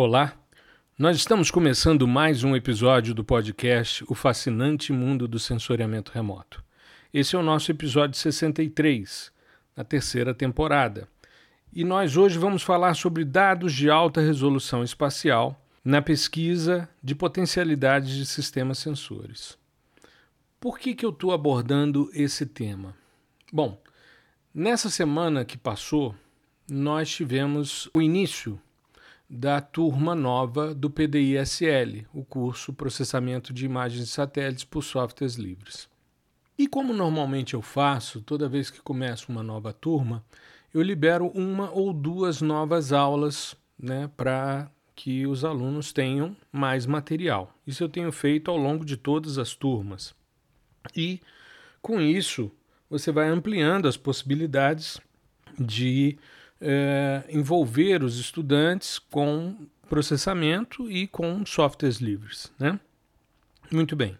Olá, nós estamos começando mais um episódio do podcast O Fascinante Mundo do Sensoriamento Remoto. Esse é o nosso episódio 63, na terceira temporada. E nós hoje vamos falar sobre dados de alta resolução espacial na pesquisa de potencialidades de sistemas sensores. Por que, que eu estou abordando esse tema? Bom, nessa semana que passou, nós tivemos o início da turma nova do PDI-SL, o curso Processamento de Imagens de Satélites por Softwares Livres. E como normalmente eu faço, toda vez que começo uma nova turma, eu libero uma ou duas novas aulas né, para que os alunos tenham mais material. Isso eu tenho feito ao longo de todas as turmas. E com isso, você vai ampliando as possibilidades de é, envolver os estudantes com processamento e com softwares livres. Né? Muito bem.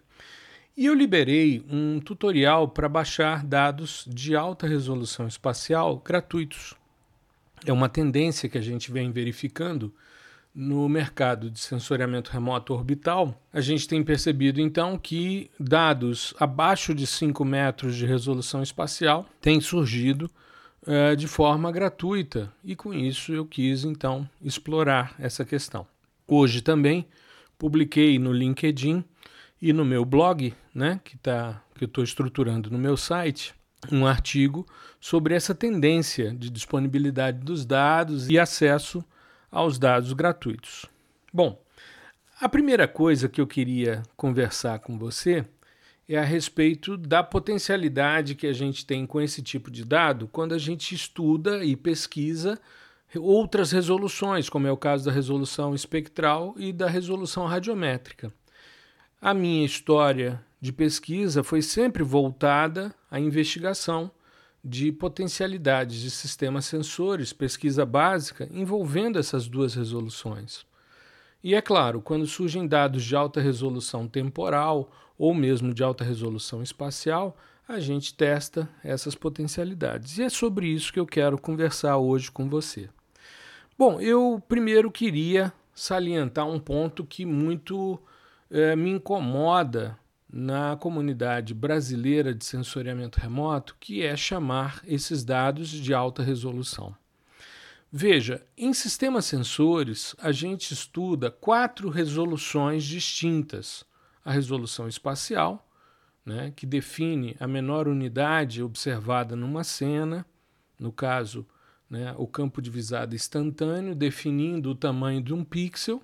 E eu liberei um tutorial para baixar dados de alta resolução espacial gratuitos. É uma tendência que a gente vem verificando no mercado de sensoriamento remoto orbital. A gente tem percebido então que dados abaixo de 5 metros de resolução espacial têm surgido é, de forma gratuita e com isso eu quis então explorar essa questão. Hoje também publiquei no LinkedIn e no meu blog, né, que, tá, que eu estou estruturando no meu site, um artigo sobre essa tendência de disponibilidade dos dados e acesso aos dados gratuitos. Bom, a primeira coisa que eu queria conversar com você é a respeito da potencialidade que a gente tem com esse tipo de dado quando a gente estuda e pesquisa outras resoluções, como é o caso da resolução espectral e da resolução radiométrica. A minha história de pesquisa foi sempre voltada à investigação de potencialidades de sistemas sensores, pesquisa básica, envolvendo essas duas resoluções. E é claro, quando surgem dados de alta resolução temporal ou mesmo de alta resolução espacial, a gente testa essas potencialidades. E é sobre isso que eu quero conversar hoje com você. Bom, eu primeiro queria salientar um ponto que muito é, me incomoda na comunidade brasileira de sensoriamento remoto, que é chamar esses dados de alta resolução. Veja, em sistemas sensores, a gente estuda quatro resoluções distintas: a resolução espacial, né, que define a menor unidade observada numa cena, no caso, né, o campo de visada instantâneo, definindo o tamanho de um pixel.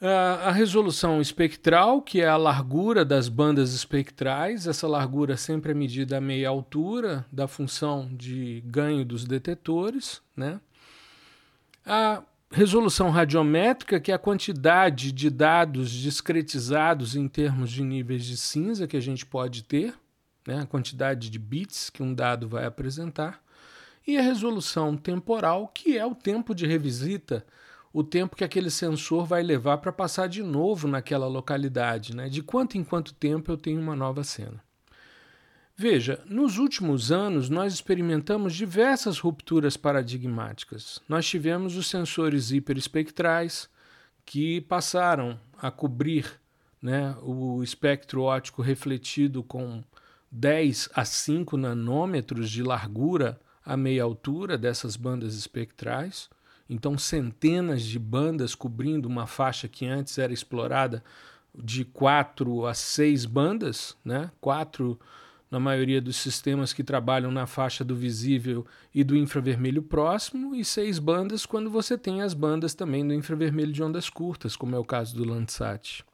A resolução espectral, que é a largura das bandas espectrais, essa largura sempre é medida a meia altura da função de ganho dos detetores. Né? A resolução radiométrica, que é a quantidade de dados discretizados em termos de níveis de cinza que a gente pode ter, né? a quantidade de bits que um dado vai apresentar. E a resolução temporal, que é o tempo de revisita o tempo que aquele sensor vai levar para passar de novo naquela localidade, né? de quanto em quanto tempo eu tenho uma nova cena. Veja, nos últimos anos nós experimentamos diversas rupturas paradigmáticas. Nós tivemos os sensores hiperespectrais, que passaram a cobrir né, o espectro óptico refletido com 10 a 5 nanômetros de largura a meia altura dessas bandas espectrais. Então, centenas de bandas cobrindo uma faixa que antes era explorada de quatro a seis bandas, né? quatro na maioria dos sistemas que trabalham na faixa do visível e do infravermelho próximo, e seis bandas quando você tem as bandas também do infravermelho de ondas curtas, como é o caso do Landsat.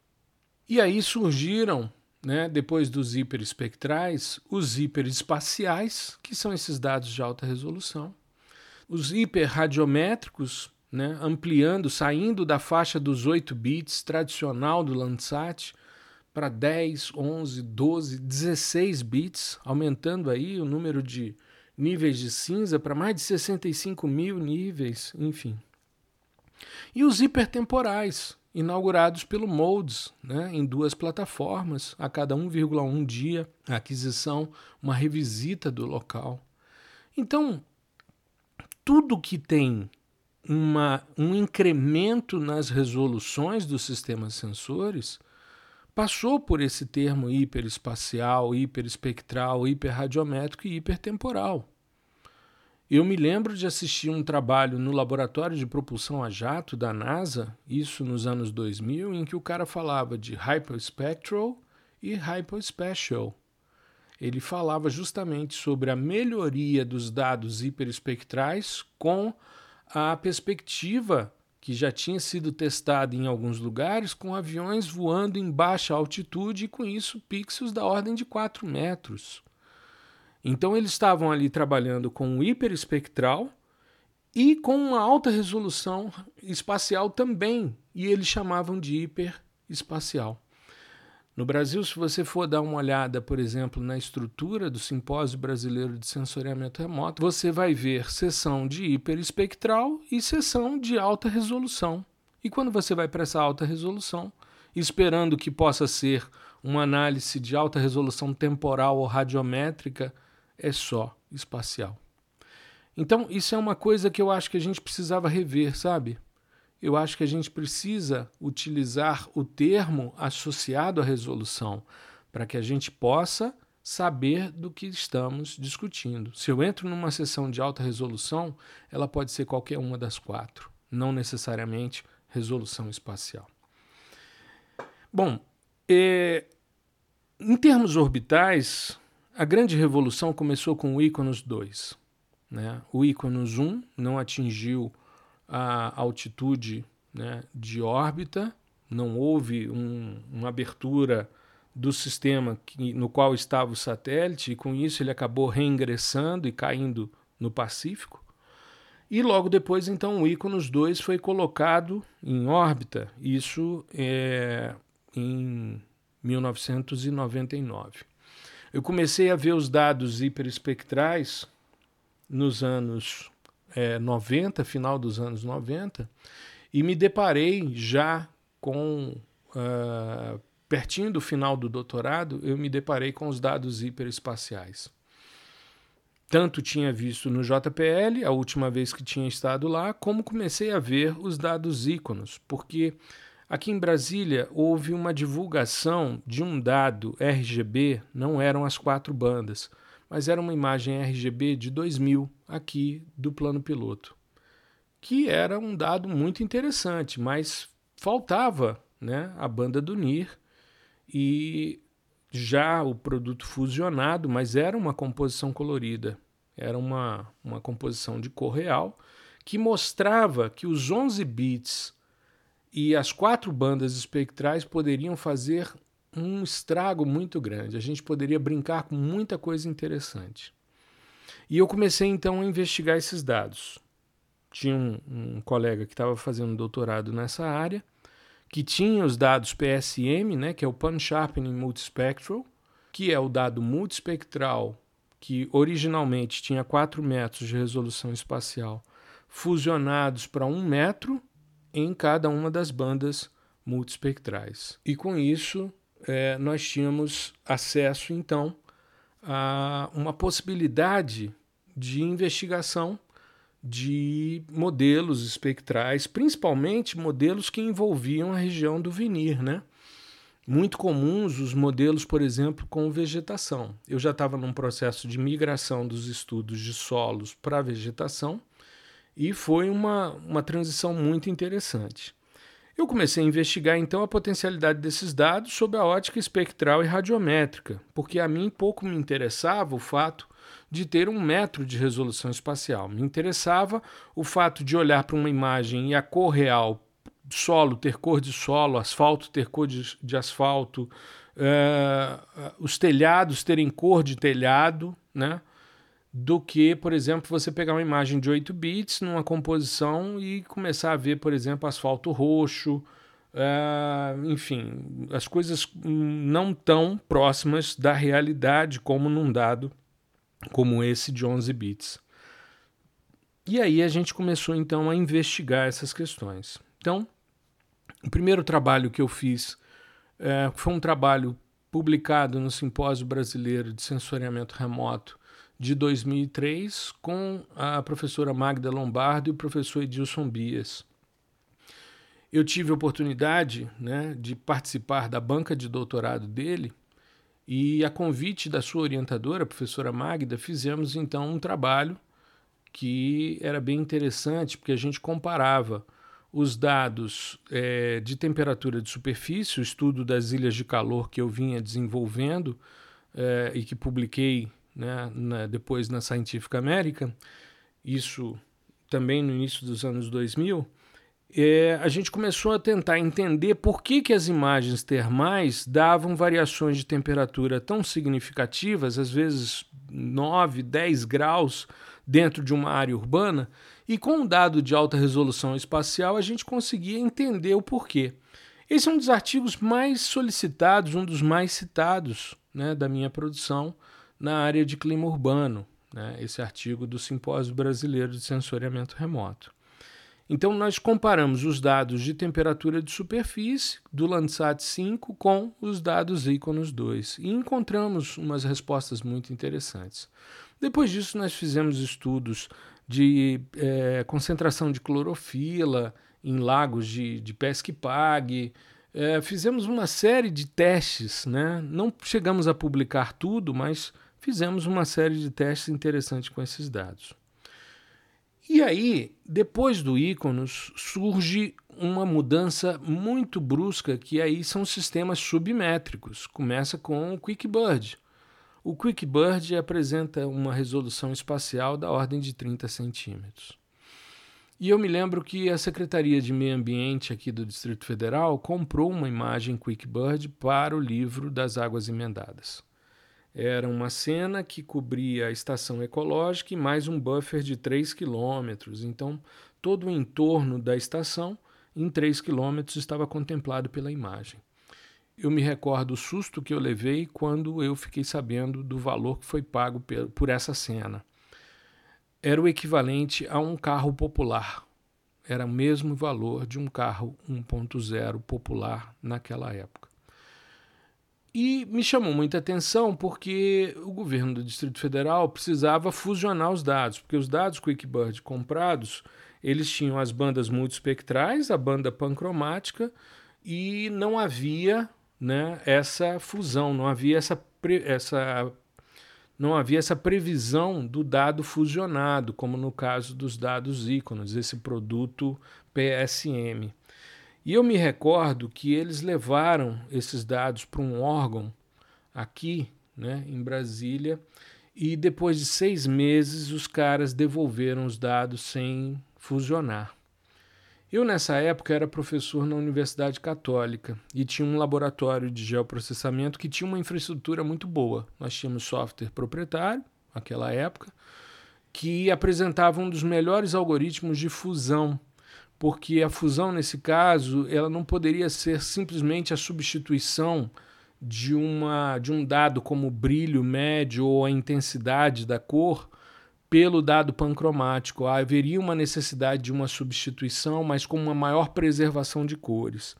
E aí surgiram, né, depois dos hiperespectrais, os hiperespaciais, que são esses dados de alta resolução os hiperradiométricos, né, ampliando, saindo da faixa dos 8 bits tradicional do Landsat para 10, 11, 12, 16 bits, aumentando aí o número de níveis de cinza para mais de 65 mil níveis, enfim. E os hipertemporais, inaugurados pelo Modes, né, em duas plataformas, a cada 1,1 dia, a aquisição, uma revisita do local. Então, tudo que tem uma, um incremento nas resoluções dos sistemas sensores, passou por esse termo hiperespacial, hiperespectral, hiperradiométrico e hipertemporal. Eu me lembro de assistir um trabalho no laboratório de propulsão a jato da NASA, isso nos anos 2000, em que o cara falava de hyperspectral e hyperspatial. Ele falava justamente sobre a melhoria dos dados hiperespectrais com a perspectiva que já tinha sido testada em alguns lugares com aviões voando em baixa altitude e com isso pixels da ordem de 4 metros. Então eles estavam ali trabalhando com o hiperespectral e com uma alta resolução espacial também, e eles chamavam de hiperespacial. No Brasil, se você for dar uma olhada, por exemplo, na estrutura do Simpósio Brasileiro de Sensoriamento Remoto, você vai ver sessão de hiperespectral e sessão de alta resolução. E quando você vai para essa alta resolução, esperando que possa ser uma análise de alta resolução temporal ou radiométrica, é só espacial. Então, isso é uma coisa que eu acho que a gente precisava rever, sabe? Eu acho que a gente precisa utilizar o termo associado à resolução para que a gente possa saber do que estamos discutindo. Se eu entro numa sessão de alta resolução, ela pode ser qualquer uma das quatro, não necessariamente resolução espacial. Bom, é, em termos orbitais, a grande revolução começou com o Iconos 2. Né? O Iconos 1 não atingiu a altitude né, de órbita, não houve um, uma abertura do sistema que, no qual estava o satélite, e com isso ele acabou reingressando e caindo no Pacífico. E logo depois, então, o Iconos 2 foi colocado em órbita, isso é em 1999. Eu comecei a ver os dados hiperespectrais nos anos é, 90, final dos anos 90, e me deparei já com. Uh, pertinho do final do doutorado, eu me deparei com os dados hiperespaciais. Tanto tinha visto no JPL, a última vez que tinha estado lá, como comecei a ver os dados íconos, porque Aqui em Brasília houve uma divulgação de um dado RGB, não eram as quatro bandas, mas era uma imagem RGB de 2000 aqui do plano piloto, que era um dado muito interessante, mas faltava né, a banda do NIR e já o produto fusionado, mas era uma composição colorida, era uma, uma composição de cor real que mostrava que os 11 bits e as quatro bandas espectrais poderiam fazer um estrago muito grande. A gente poderia brincar com muita coisa interessante. E eu comecei então a investigar esses dados. Tinha um, um colega que estava fazendo doutorado nessa área, que tinha os dados PSM, né, que é o Pan Sharpening Multispectral, que é o dado multispectral que originalmente tinha 4 metros de resolução espacial, fusionados para 1 metro em cada uma das bandas multispectrais. E com isso, é, nós tínhamos acesso, então, a uma possibilidade de investigação de modelos espectrais, principalmente modelos que envolviam a região do vinir, né? Muito comuns os modelos, por exemplo, com vegetação. Eu já estava num processo de migração dos estudos de solos para vegetação e foi uma, uma transição muito interessante. Eu comecei a investigar então a potencialidade desses dados sob a ótica espectral e radiométrica, porque a mim pouco me interessava o fato de ter um metro de resolução espacial. Me interessava o fato de olhar para uma imagem e a cor real, solo ter cor de solo, asfalto ter cor de, de asfalto, uh, os telhados terem cor de telhado, né? Do que, por exemplo, você pegar uma imagem de 8 bits numa composição e começar a ver, por exemplo, asfalto roxo, uh, enfim, as coisas não tão próximas da realidade como num dado como esse de 11 bits. E aí a gente começou então a investigar essas questões. Então, o primeiro trabalho que eu fiz uh, foi um trabalho publicado no Simpósio Brasileiro de Sensoriamento Remoto de 2003 com a professora Magda Lombardo e o professor Edilson Bias. Eu tive a oportunidade né, de participar da banca de doutorado dele e, a convite da sua orientadora, a professora Magda, fizemos então um trabalho que era bem interessante, porque a gente comparava os dados é, de temperatura de superfície, o estudo das ilhas de calor que eu vinha desenvolvendo é, e que publiquei né, na, depois na Scientific American, isso também no início dos anos 2000, é, a gente começou a tentar entender por que, que as imagens termais davam variações de temperatura tão significativas, às vezes 9, 10 graus dentro de uma área urbana, e com um dado de alta resolução espacial a gente conseguia entender o porquê. Esse é um dos artigos mais solicitados, um dos mais citados né, da minha produção na área de clima urbano, né, esse artigo do Simpósio Brasileiro de Sensoriamento Remoto. Então, nós comparamos os dados de temperatura de superfície do Landsat 5 com os dados Iconos 2 e encontramos umas respostas muito interessantes. Depois disso, nós fizemos estudos de é, concentração de clorofila em lagos de, de pesca e pague. É, fizemos uma série de testes, né? não chegamos a publicar tudo, mas fizemos uma série de testes interessantes com esses dados. E aí, depois do Iconos, surge uma mudança muito brusca, que aí são sistemas submétricos. Começa com o QuickBird. O QuickBird apresenta uma resolução espacial da ordem de 30 centímetros. E eu me lembro que a Secretaria de Meio Ambiente aqui do Distrito Federal comprou uma imagem QuickBird para o livro das águas emendadas. Era uma cena que cobria a estação ecológica e mais um buffer de 3 quilômetros. Então, todo o entorno da estação, em 3 quilômetros, estava contemplado pela imagem. Eu me recordo o susto que eu levei quando eu fiquei sabendo do valor que foi pago por essa cena. Era o equivalente a um carro popular. Era o mesmo valor de um carro 1.0 popular naquela época. E me chamou muita atenção porque o governo do Distrito Federal precisava fusionar os dados, porque os dados QuickBird comprados, eles tinham as bandas multispectrais, a banda pancromática, e não havia né, essa fusão, não havia essa, essa, não havia essa previsão do dado fusionado, como no caso dos dados íconos, esse produto PSM. E eu me recordo que eles levaram esses dados para um órgão aqui, né, em Brasília, e depois de seis meses os caras devolveram os dados sem fusionar. Eu, nessa época, era professor na Universidade Católica e tinha um laboratório de geoprocessamento que tinha uma infraestrutura muito boa. Nós tínhamos software proprietário, naquela época, que apresentava um dos melhores algoritmos de fusão porque a fusão nesse caso ela não poderia ser simplesmente a substituição de uma de um dado como o brilho médio ou a intensidade da cor pelo dado pancromático. Haveria uma necessidade de uma substituição, mas com uma maior preservação de cores.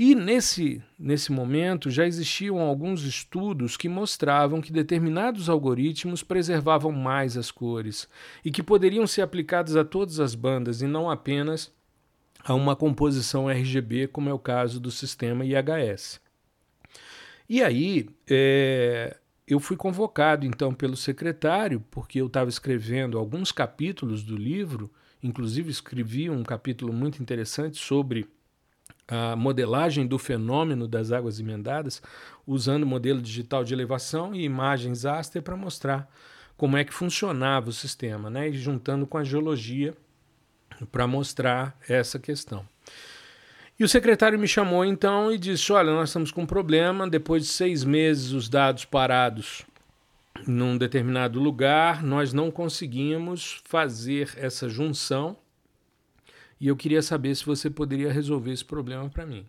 E nesse, nesse momento já existiam alguns estudos que mostravam que determinados algoritmos preservavam mais as cores e que poderiam ser aplicados a todas as bandas e não apenas a uma composição RGB, como é o caso do sistema IHS. E aí, é, eu fui convocado então pelo secretário, porque eu estava escrevendo alguns capítulos do livro, inclusive escrevi um capítulo muito interessante sobre a modelagem do fenômeno das águas emendadas, usando modelo digital de elevação e imagens Aster para mostrar como é que funcionava o sistema, né? e juntando com a geologia para mostrar essa questão. E o secretário me chamou então e disse: Olha, nós estamos com um problema. Depois de seis meses, os dados parados num determinado lugar, nós não conseguimos fazer essa junção. E eu queria saber se você poderia resolver esse problema para mim.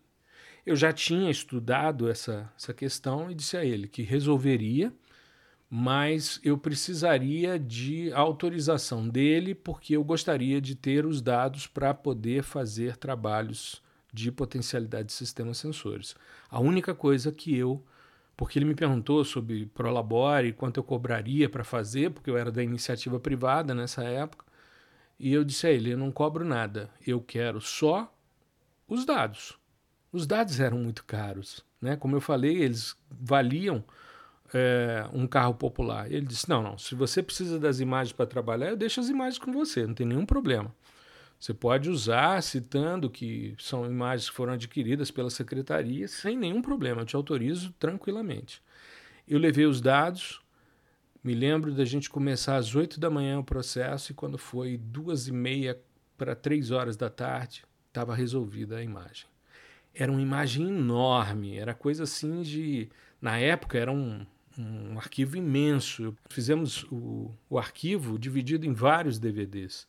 Eu já tinha estudado essa, essa questão e disse a ele que resolveria mas eu precisaria de autorização dele, porque eu gostaria de ter os dados para poder fazer trabalhos de potencialidade de sistemas sensores. A única coisa que eu porque ele me perguntou sobre Prolabore, quanto eu cobraria para fazer, porque eu era da iniciativa privada nessa época. E eu disse a ele: eu não cobro nada, eu quero só os dados. Os dados eram muito caros. Né? Como eu falei, eles valiam é, um carro popular. Ele disse: não, não, se você precisa das imagens para trabalhar, eu deixo as imagens com você, não tem nenhum problema. Você pode usar, citando que são imagens que foram adquiridas pela secretaria, sem nenhum problema, eu te autorizo tranquilamente. Eu levei os dados, me lembro da gente começar às 8 da manhã o processo, e quando foi duas e meia para três horas da tarde, estava resolvida a imagem. Era uma imagem enorme, era coisa assim de. Na época era um, um arquivo imenso. Fizemos o, o arquivo dividido em vários DVDs.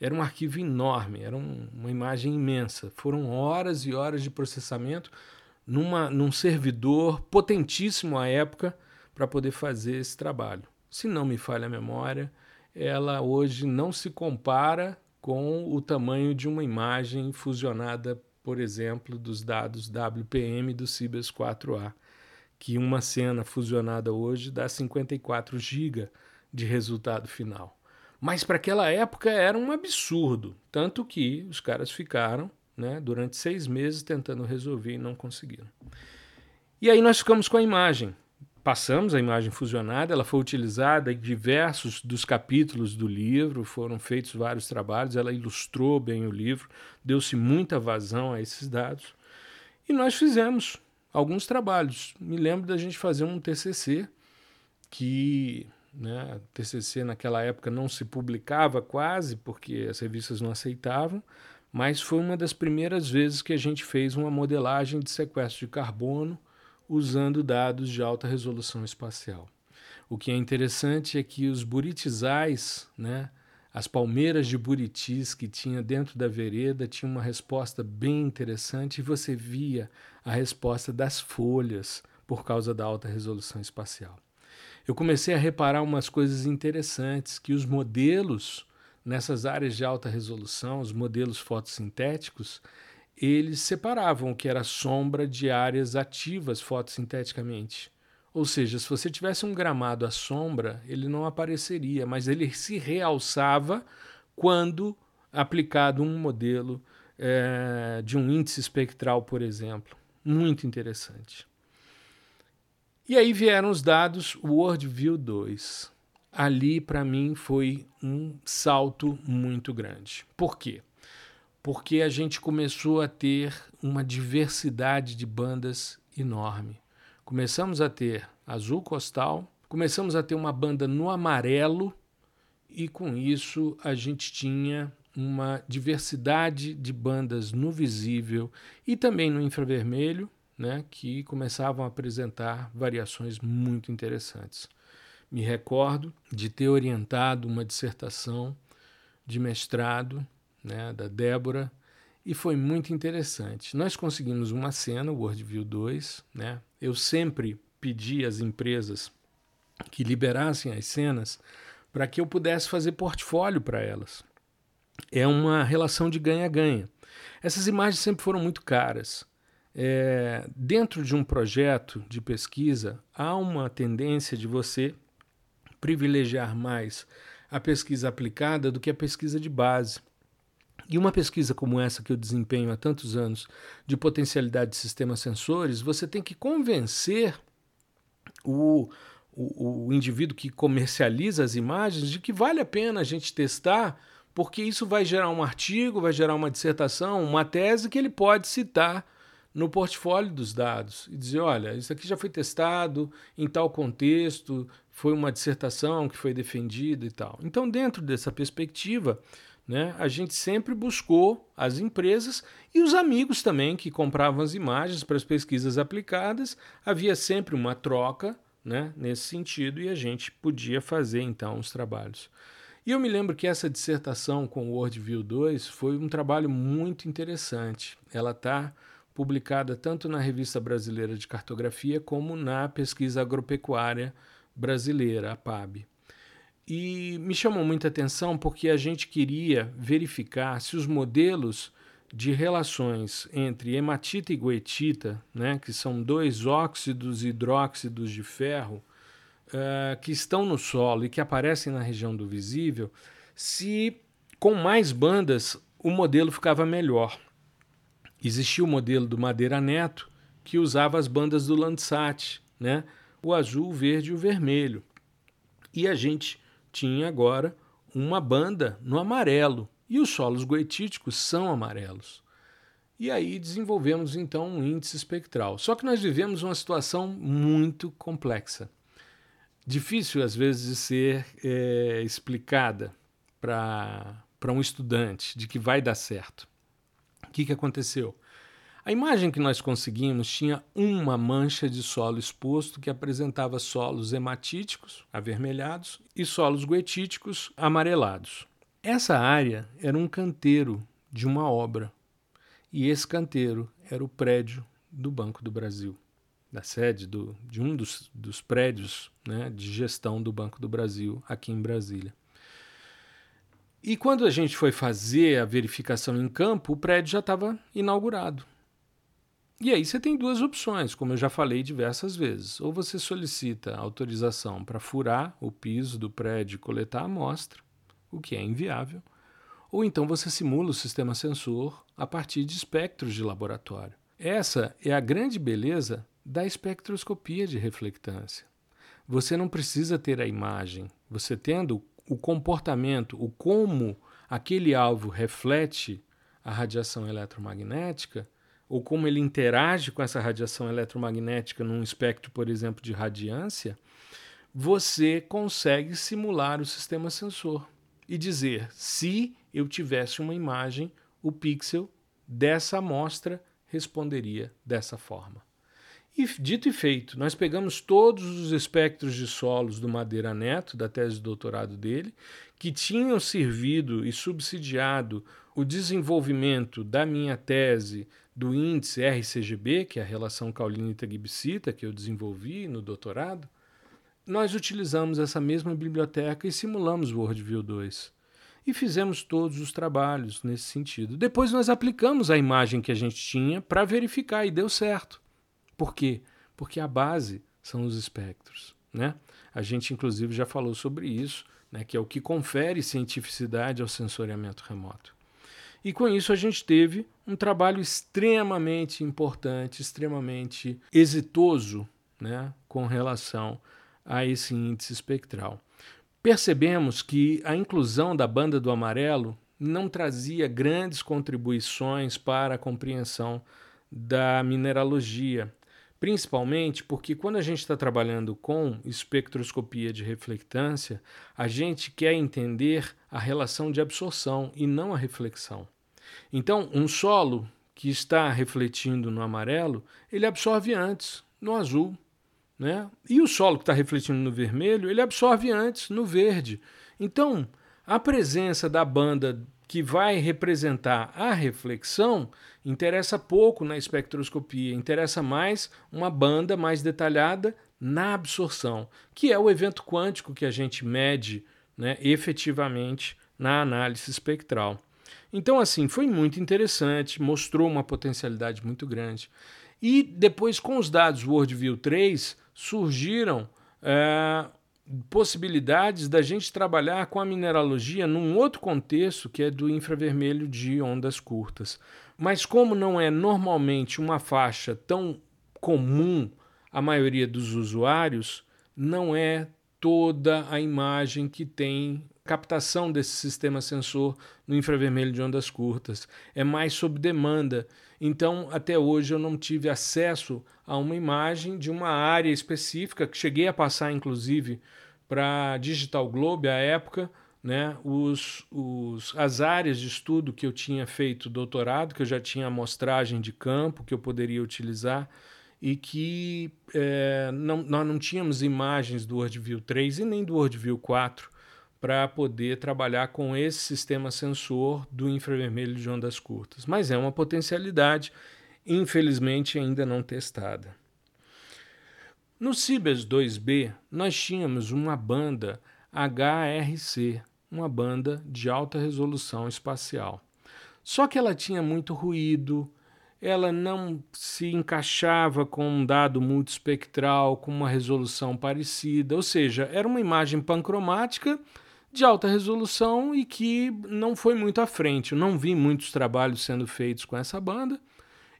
Era um arquivo enorme, era um, uma imagem imensa. Foram horas e horas de processamento numa, num servidor potentíssimo à época para poder fazer esse trabalho. Se não me falha a memória, ela hoje não se compara com o tamanho de uma imagem fusionada, por exemplo, dos dados WPM do Cibers 4A, que uma cena fusionada hoje dá 54 GB de resultado final. Mas para aquela época era um absurdo. Tanto que os caras ficaram né, durante seis meses tentando resolver e não conseguiram. E aí nós ficamos com a imagem. Passamos a imagem fusionada, ela foi utilizada em diversos dos capítulos do livro, foram feitos vários trabalhos, ela ilustrou bem o livro, deu-se muita vazão a esses dados. E nós fizemos alguns trabalhos. Me lembro da gente fazer um TCC que né? TCC naquela época não se publicava quase porque as revistas não aceitavam, mas foi uma das primeiras vezes que a gente fez uma modelagem de sequestro de carbono usando dados de alta resolução espacial. O que é interessante é que os buritizais, né, as palmeiras de buritis que tinha dentro da vereda, tinha uma resposta bem interessante e você via a resposta das folhas por causa da alta resolução espacial eu comecei a reparar umas coisas interessantes, que os modelos nessas áreas de alta resolução, os modelos fotossintéticos, eles separavam o que era sombra de áreas ativas fotossinteticamente. Ou seja, se você tivesse um gramado à sombra, ele não apareceria, mas ele se realçava quando aplicado um modelo é, de um índice espectral, por exemplo. Muito interessante. E aí vieram os dados Worldview 2. Ali, para mim, foi um salto muito grande. Por quê? Porque a gente começou a ter uma diversidade de bandas enorme. Começamos a ter azul costal, começamos a ter uma banda no amarelo, e com isso a gente tinha uma diversidade de bandas no visível e também no infravermelho né, que começavam a apresentar variações muito interessantes. Me recordo de ter orientado uma dissertação de mestrado né, da Débora e foi muito interessante. Nós conseguimos uma cena, o WorldView 2. Né? Eu sempre pedi às empresas que liberassem as cenas para que eu pudesse fazer portfólio para elas. É uma relação de ganha-ganha. Essas imagens sempre foram muito caras. É, dentro de um projeto de pesquisa, há uma tendência de você privilegiar mais a pesquisa aplicada do que a pesquisa de base. E uma pesquisa como essa que eu desempenho há tantos anos de potencialidade de sistemas sensores, você tem que convencer o, o, o indivíduo que comercializa as imagens de que vale a pena a gente testar, porque isso vai gerar um artigo, vai gerar uma dissertação, uma tese que ele pode citar no portfólio dos dados e dizer: olha, isso aqui já foi testado em tal contexto, foi uma dissertação que foi defendida e tal. Então, dentro dessa perspectiva, né, a gente sempre buscou as empresas e os amigos também que compravam as imagens para as pesquisas aplicadas. Havia sempre uma troca né, nesse sentido e a gente podia fazer então os trabalhos. E eu me lembro que essa dissertação com o WorldView 2 foi um trabalho muito interessante. Ela está publicada tanto na Revista Brasileira de Cartografia como na Pesquisa Agropecuária Brasileira, a PAB. E me chamou muita atenção porque a gente queria verificar se os modelos de relações entre hematita e goetita, né, que são dois óxidos hidróxidos de ferro uh, que estão no solo e que aparecem na região do visível, se com mais bandas o modelo ficava melhor. Existia o modelo do Madeira Neto, que usava as bandas do Landsat, né, o azul, o verde e o vermelho. E a gente tinha agora uma banda no amarelo, e os solos goetíticos são amarelos. E aí desenvolvemos então um índice espectral. Só que nós vivemos uma situação muito complexa. Difícil às vezes de ser é, explicada para um estudante de que vai dar certo. O que, que aconteceu? A imagem que nós conseguimos tinha uma mancha de solo exposto que apresentava solos hematíticos, avermelhados, e solos goetíticos, amarelados. Essa área era um canteiro de uma obra, e esse canteiro era o prédio do Banco do Brasil, da sede do, de um dos, dos prédios né, de gestão do Banco do Brasil aqui em Brasília. E quando a gente foi fazer a verificação em campo, o prédio já estava inaugurado. E aí você tem duas opções, como eu já falei diversas vezes. Ou você solicita autorização para furar o piso do prédio e coletar a amostra, o que é inviável, ou então você simula o sistema sensor a partir de espectros de laboratório. Essa é a grande beleza da espectroscopia de reflectância. Você não precisa ter a imagem, você tendo o comportamento, o como aquele alvo reflete a radiação eletromagnética, ou como ele interage com essa radiação eletromagnética num espectro, por exemplo, de radiância, você consegue simular o sistema sensor e dizer se eu tivesse uma imagem, o pixel dessa amostra responderia dessa forma. E dito e feito, nós pegamos todos os espectros de solos do Madeira Neto, da tese de doutorado dele, que tinham servido e subsidiado o desenvolvimento da minha tese do índice RCGB, que é a relação caulinita-gibsita que eu desenvolvi no doutorado, nós utilizamos essa mesma biblioteca e simulamos o WorldView 2. E fizemos todos os trabalhos nesse sentido. Depois nós aplicamos a imagem que a gente tinha para verificar e deu certo. Por quê? Porque a base são os espectros. Né? A gente, inclusive, já falou sobre isso, né, que é o que confere cientificidade ao sensoriamento remoto. E com isso a gente teve um trabalho extremamente importante, extremamente exitoso né, com relação a esse índice espectral. Percebemos que a inclusão da banda do amarelo não trazia grandes contribuições para a compreensão da mineralogia, Principalmente porque quando a gente está trabalhando com espectroscopia de reflectância, a gente quer entender a relação de absorção e não a reflexão. Então, um solo que está refletindo no amarelo, ele absorve antes no azul. Né? E o solo que está refletindo no vermelho, ele absorve antes no verde. Então, a presença da banda que vai representar a reflexão interessa pouco na espectroscopia, interessa mais uma banda mais detalhada na absorção, que é o evento quântico que a gente mede né, efetivamente na análise espectral. Então, assim, foi muito interessante, mostrou uma potencialidade muito grande. E depois, com os dados WorldView 3, surgiram é, possibilidades da gente trabalhar com a mineralogia num outro contexto que é do infravermelho de ondas curtas. Mas como não é normalmente uma faixa tão comum à maioria dos usuários, não é toda a imagem que tem captação desse sistema sensor no infravermelho de ondas curtas. É mais sob demanda. Então, até hoje eu não tive acesso a uma imagem de uma área específica, que cheguei a passar, inclusive, para Digital Globe à época, né, os, os, as áreas de estudo que eu tinha feito doutorado, que eu já tinha amostragem de campo que eu poderia utilizar e que é, não, nós não tínhamos imagens do WorldView 3 e nem do WorldView 4 para poder trabalhar com esse sistema sensor do infravermelho de ondas curtas. Mas é uma potencialidade, infelizmente ainda não testada. No Cibers 2B, nós tínhamos uma banda HRC, uma banda de alta resolução espacial. Só que ela tinha muito ruído, ela não se encaixava com um dado multispectral com uma resolução parecida, ou seja, era uma imagem pancromática de alta resolução e que não foi muito à frente. Eu não vi muitos trabalhos sendo feitos com essa banda.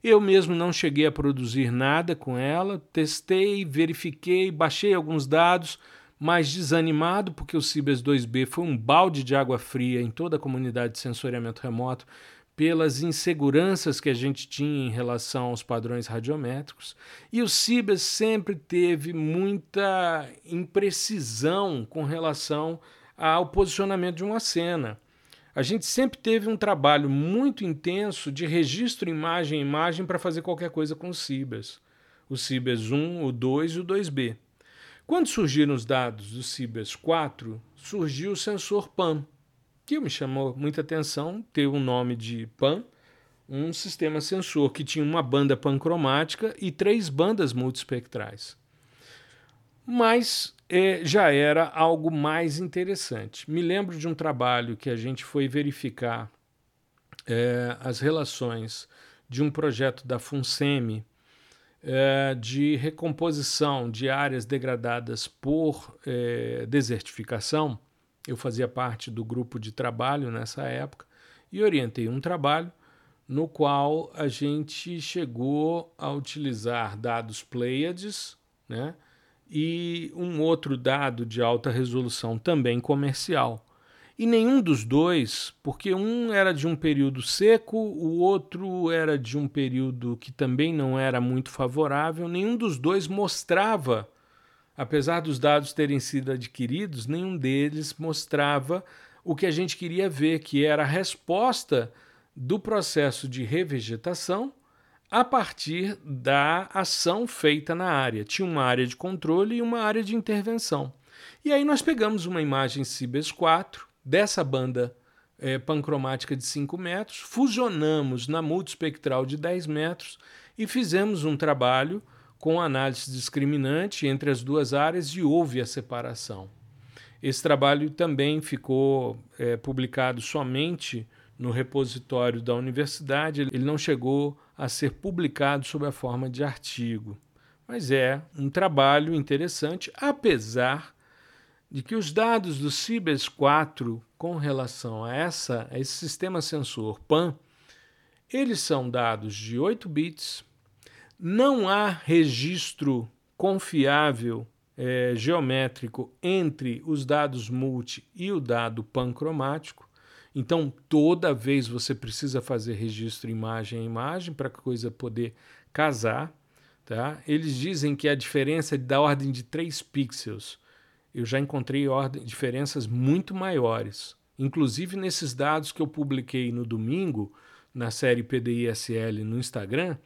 Eu mesmo não cheguei a produzir nada com ela. Testei, verifiquei, baixei alguns dados, mas desanimado porque o Cibers 2B foi um balde de água fria em toda a comunidade de sensoriamento remoto pelas inseguranças que a gente tinha em relação aos padrões radiométricos. E o Cibers sempre teve muita imprecisão com relação ao posicionamento de uma cena. A gente sempre teve um trabalho muito intenso de registro imagem imagem para fazer qualquer coisa com o Cibers. O Cibers 1, o 2 e o 2B. Quando surgiram os dados do Cibers 4, surgiu o sensor PAN, que me chamou muita atenção ter o nome de PAN, um sistema sensor que tinha uma banda pancromática e três bandas multispectrais. Mas é, já era algo mais interessante. Me lembro de um trabalho que a gente foi verificar é, as relações de um projeto da FUNSEMI é, de recomposição de áreas degradadas por é, desertificação eu fazia parte do grupo de trabalho nessa época e orientei um trabalho no qual a gente chegou a utilizar dados Pleiades né, e um outro dado de alta resolução também comercial. E nenhum dos dois, porque um era de um período seco, o outro era de um período que também não era muito favorável, nenhum dos dois mostrava Apesar dos dados terem sido adquiridos, nenhum deles mostrava o que a gente queria ver, que era a resposta do processo de revegetação a partir da ação feita na área. Tinha uma área de controle e uma área de intervenção. E aí nós pegamos uma imagem Cibers 4 dessa banda é, pancromática de 5 metros, fusionamos na multispectral de 10 metros e fizemos um trabalho com análise discriminante entre as duas áreas e houve a separação. Esse trabalho também ficou é, publicado somente no repositório da universidade, ele não chegou a ser publicado sob a forma de artigo. Mas é um trabalho interessante, apesar de que os dados do CIBES 4 com relação a, essa, a esse sistema sensor PAN, eles são dados de 8 bits não há registro confiável é, geométrico entre os dados multi e o dado pancromático. Então, toda vez você precisa fazer registro imagem a imagem para a coisa poder casar. Tá? Eles dizem que a diferença é da ordem de 3 pixels. Eu já encontrei ordem, diferenças muito maiores. Inclusive nesses dados que eu publiquei no domingo, na série PDISL no Instagram,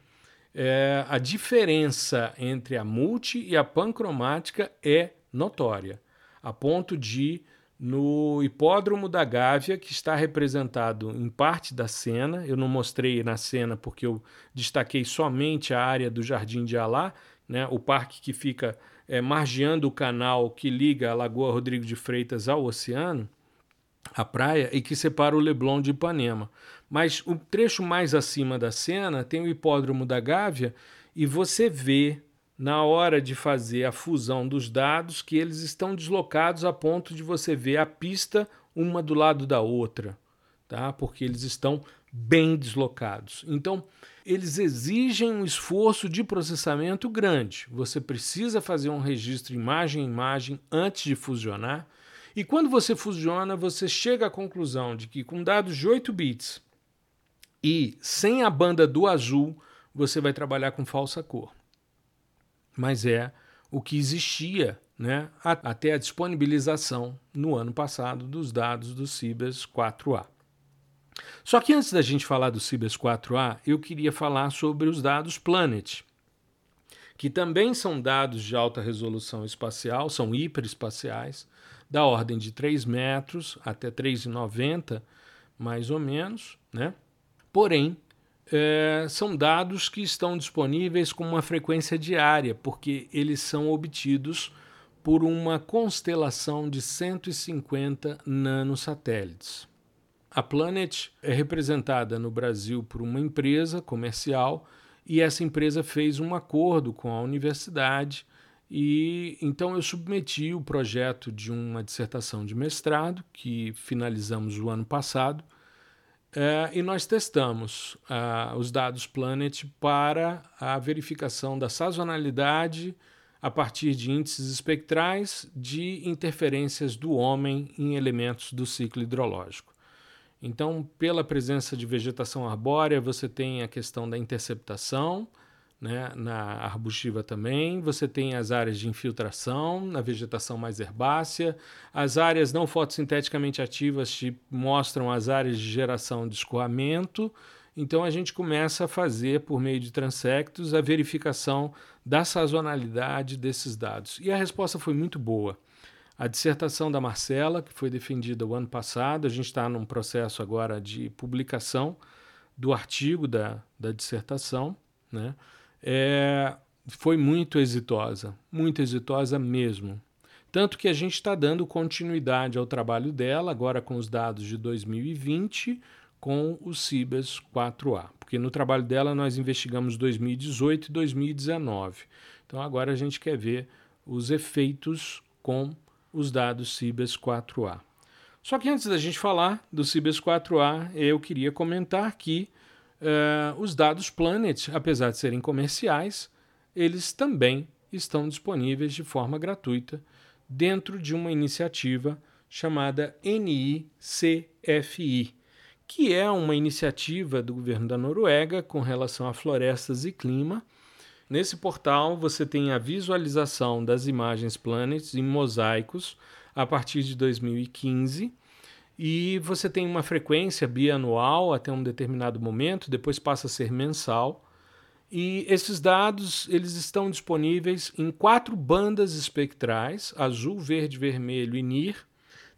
é, a diferença entre a multi e a pancromática é notória, a ponto de, no hipódromo da Gávea, que está representado em parte da cena, eu não mostrei na cena porque eu destaquei somente a área do Jardim de Alá, né, o parque que fica é, margeando o canal que liga a Lagoa Rodrigo de Freitas ao oceano, a praia, e que separa o Leblon de Ipanema. Mas o trecho mais acima da cena tem o hipódromo da Gávea e você vê na hora de fazer a fusão dos dados que eles estão deslocados a ponto de você ver a pista uma do lado da outra, tá? Porque eles estão bem deslocados. Então, eles exigem um esforço de processamento grande. Você precisa fazer um registro imagem imagem antes de fusionar. E quando você fusiona, você chega à conclusão de que com dados de 8 bits e sem a banda do azul, você vai trabalhar com falsa cor. Mas é o que existia né, até a disponibilização no ano passado dos dados do Cibers 4A. Só que antes da gente falar do Cibers 4A, eu queria falar sobre os dados Planet, que também são dados de alta resolução espacial, são hiperespaciais, da ordem de 3 metros até 3,90 mais ou menos, né? Porém, é, são dados que estão disponíveis com uma frequência diária, porque eles são obtidos por uma constelação de 150 nanosatélites. A Planet é representada no Brasil por uma empresa comercial e essa empresa fez um acordo com a universidade e então eu submeti o projeto de uma dissertação de mestrado que finalizamos o ano passado é, e nós testamos uh, os dados Planet para a verificação da sazonalidade a partir de índices espectrais de interferências do homem em elementos do ciclo hidrológico. Então, pela presença de vegetação arbórea, você tem a questão da interceptação, né, na arbustiva também. Você tem as áreas de infiltração, na vegetação mais herbácea. As áreas não fotossinteticamente ativas te mostram as áreas de geração de escoamento. Então a gente começa a fazer, por meio de transectos, a verificação da sazonalidade desses dados. E a resposta foi muito boa. A dissertação da Marcela, que foi defendida o ano passado, a gente está num processo agora de publicação do artigo da, da dissertação, né? É, foi muito exitosa, muito exitosa mesmo. Tanto que a gente está dando continuidade ao trabalho dela, agora com os dados de 2020, com o CIBES 4A. Porque no trabalho dela nós investigamos 2018 e 2019. Então agora a gente quer ver os efeitos com os dados CIBES 4A. Só que antes da gente falar do CIBES 4A, eu queria comentar que Uh, os dados Planet, apesar de serem comerciais, eles também estão disponíveis de forma gratuita dentro de uma iniciativa chamada NICFI, que é uma iniciativa do governo da Noruega com relação a florestas e clima. Nesse portal você tem a visualização das imagens Planets em mosaicos a partir de 2015 e você tem uma frequência bianual até um determinado momento, depois passa a ser mensal. E esses dados eles estão disponíveis em quatro bandas espectrais: azul, verde, vermelho e NIR.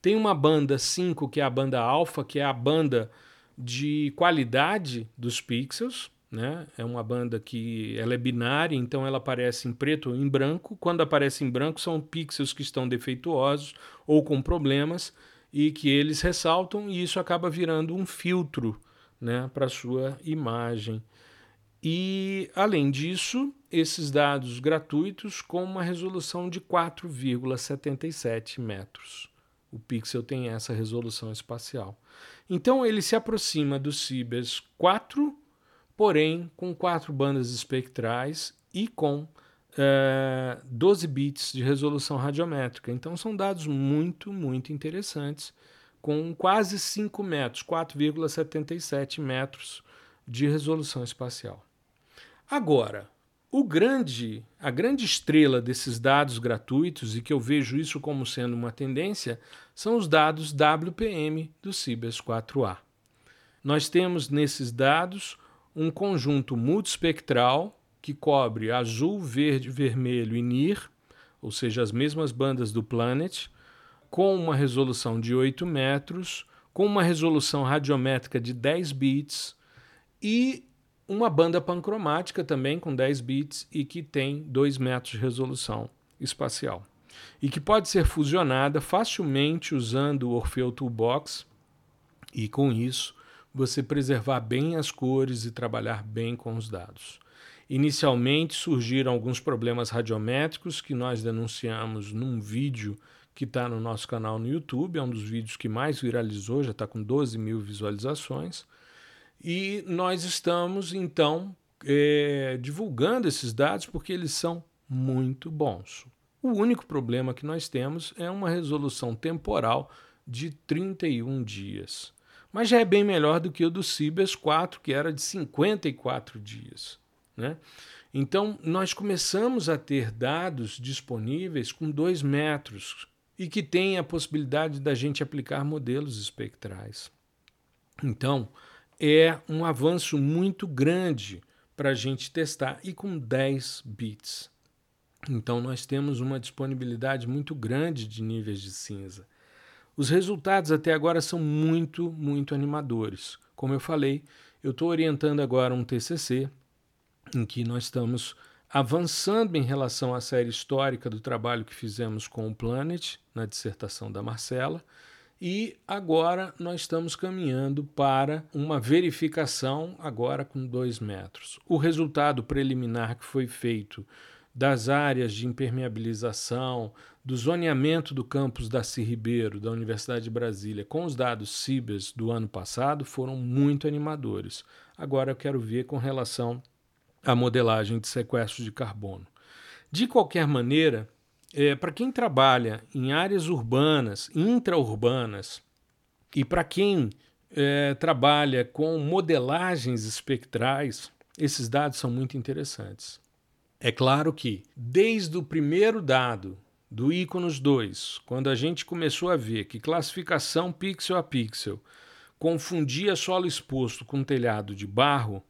Tem uma banda 5, que é a banda alfa, que é a banda de qualidade dos pixels. Né? É uma banda que ela é binária, então ela aparece em preto ou em branco. Quando aparece em branco, são pixels que estão defeituosos ou com problemas e que eles ressaltam, e isso acaba virando um filtro né, para a sua imagem. E, além disso, esses dados gratuitos com uma resolução de 4,77 metros. O pixel tem essa resolução espacial. Então, ele se aproxima do Cibers 4, porém com quatro bandas espectrais e com é, 12 bits de resolução radiométrica. Então são dados muito, muito interessantes, com quase 5 metros, 4,77 metros de resolução espacial. Agora, o grande, a grande estrela desses dados gratuitos, e que eu vejo isso como sendo uma tendência, são os dados WPM do Cibers 4A. Nós temos nesses dados um conjunto multispectral que cobre azul, verde, vermelho e NIR, ou seja, as mesmas bandas do Planet, com uma resolução de 8 metros, com uma resolução radiométrica de 10 bits e uma banda pancromática também com 10 bits e que tem 2 metros de resolução espacial. E que pode ser fusionada facilmente usando o Orfeu Toolbox e com isso você preservar bem as cores e trabalhar bem com os dados. Inicialmente surgiram alguns problemas radiométricos que nós denunciamos num vídeo que está no nosso canal no YouTube, é um dos vídeos que mais viralizou, já está com 12 mil visualizações. E nós estamos, então, é, divulgando esses dados porque eles são muito bons. O único problema que nós temos é uma resolução temporal de 31 dias. Mas já é bem melhor do que o do Cibers 4, que era de 54 dias. Né? Então, nós começamos a ter dados disponíveis com 2 metros e que tem a possibilidade da gente aplicar modelos espectrais. Então, é um avanço muito grande para a gente testar e com 10 bits. Então, nós temos uma disponibilidade muito grande de níveis de cinza. Os resultados até agora são muito, muito animadores. Como eu falei, eu estou orientando agora um TCC em que nós estamos avançando em relação à série histórica do trabalho que fizemos com o Planet, na dissertação da Marcela, e agora nós estamos caminhando para uma verificação agora com 2 metros. O resultado preliminar que foi feito das áreas de impermeabilização, do zoneamento do campus Darcy Ribeiro, da Universidade de Brasília, com os dados CIBES do ano passado, foram muito animadores. Agora eu quero ver com relação à modelagem de sequestro de carbono. De qualquer maneira, é, para quem trabalha em áreas urbanas, intraurbanas, e para quem é, trabalha com modelagens espectrais, esses dados são muito interessantes. É claro que, desde o primeiro dado do Iconos 2, quando a gente começou a ver que classificação pixel a pixel confundia solo exposto com telhado de barro,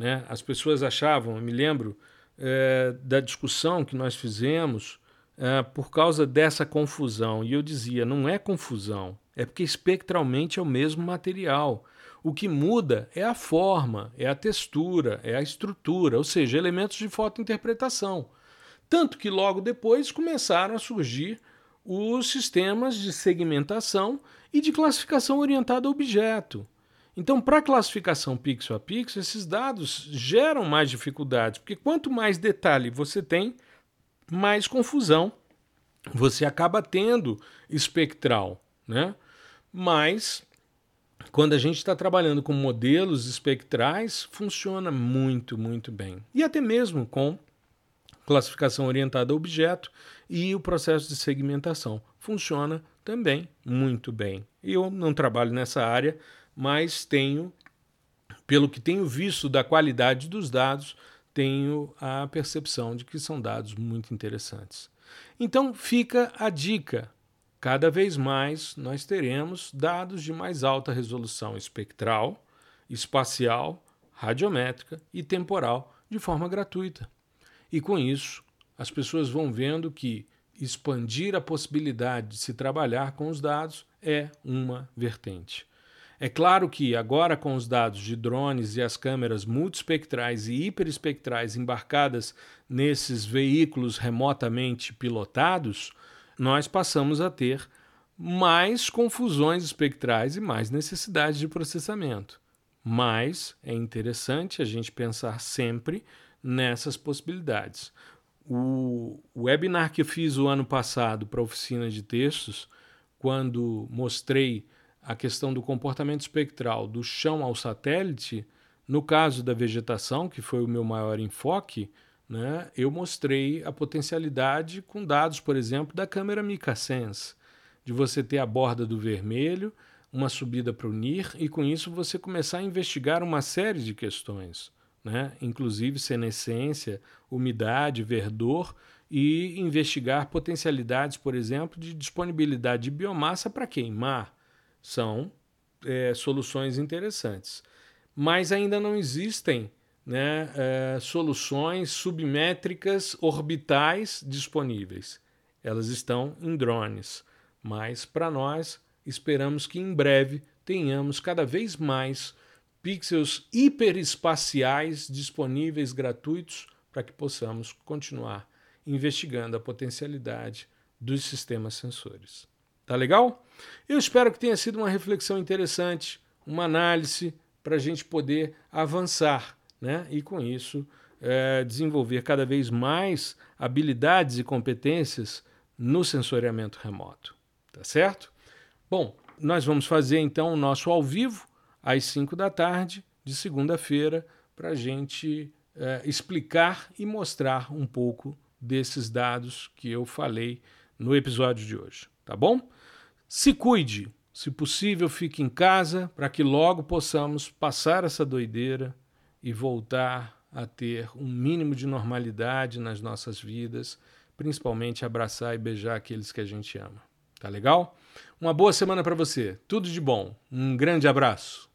né, as pessoas achavam, eu me lembro é, da discussão que nós fizemos uh, por causa dessa confusão. E eu dizia: não é confusão, é porque espectralmente é o mesmo material. O que muda é a forma, é a textura, é a estrutura, ou seja, elementos de fotointerpretação. Tanto que logo depois começaram a surgir os sistemas de segmentação e de classificação orientada a objeto. Então, para classificação pixel a pixel, esses dados geram mais dificuldades, porque quanto mais detalhe você tem, mais confusão você acaba tendo espectral, né? Mas quando a gente está trabalhando com modelos espectrais, funciona muito, muito bem. E até mesmo com classificação orientada a objeto e o processo de segmentação. Funciona também muito bem. Eu não trabalho nessa área, mas tenho, pelo que tenho visto da qualidade dos dados, tenho a percepção de que são dados muito interessantes. Então fica a dica. Cada vez mais nós teremos dados de mais alta resolução espectral, espacial, radiométrica e temporal de forma gratuita. E com isso, as pessoas vão vendo que expandir a possibilidade de se trabalhar com os dados é uma vertente. É claro que agora com os dados de drones e as câmeras multispectrais e hiperespectrais embarcadas nesses veículos remotamente pilotados, nós passamos a ter mais confusões espectrais e mais necessidade de processamento. Mas é interessante a gente pensar sempre nessas possibilidades. O webinar que eu fiz o ano passado para a oficina de textos, quando mostrei a questão do comportamento espectral do chão ao satélite, no caso da vegetação, que foi o meu maior enfoque, né, eu mostrei a potencialidade com dados, por exemplo, da câmera Mica Sense, de você ter a borda do vermelho, uma subida para o NIR, e com isso você começar a investigar uma série de questões, né, inclusive senescência, umidade, verdor, e investigar potencialidades, por exemplo, de disponibilidade de biomassa para queimar são é, soluções interessantes. Mas ainda não existem né, é, soluções submétricas orbitais disponíveis. Elas estão em drones. Mas para nós, esperamos que em breve tenhamos cada vez mais pixels hiperespaciais disponíveis gratuitos para que possamos continuar investigando a potencialidade dos sistemas sensores. Tá legal? Eu espero que tenha sido uma reflexão interessante, uma análise para a gente poder avançar, né? E com isso é, desenvolver cada vez mais habilidades e competências no sensoriamento remoto. Tá certo? Bom, nós vamos fazer então o nosso ao vivo às 5 da tarde de segunda-feira para a gente é, explicar e mostrar um pouco desses dados que eu falei no episódio de hoje. Tá bom? Se cuide, se possível, fique em casa para que logo possamos passar essa doideira e voltar a ter um mínimo de normalidade nas nossas vidas, principalmente abraçar e beijar aqueles que a gente ama. Tá legal? Uma boa semana para você. Tudo de bom. Um grande abraço.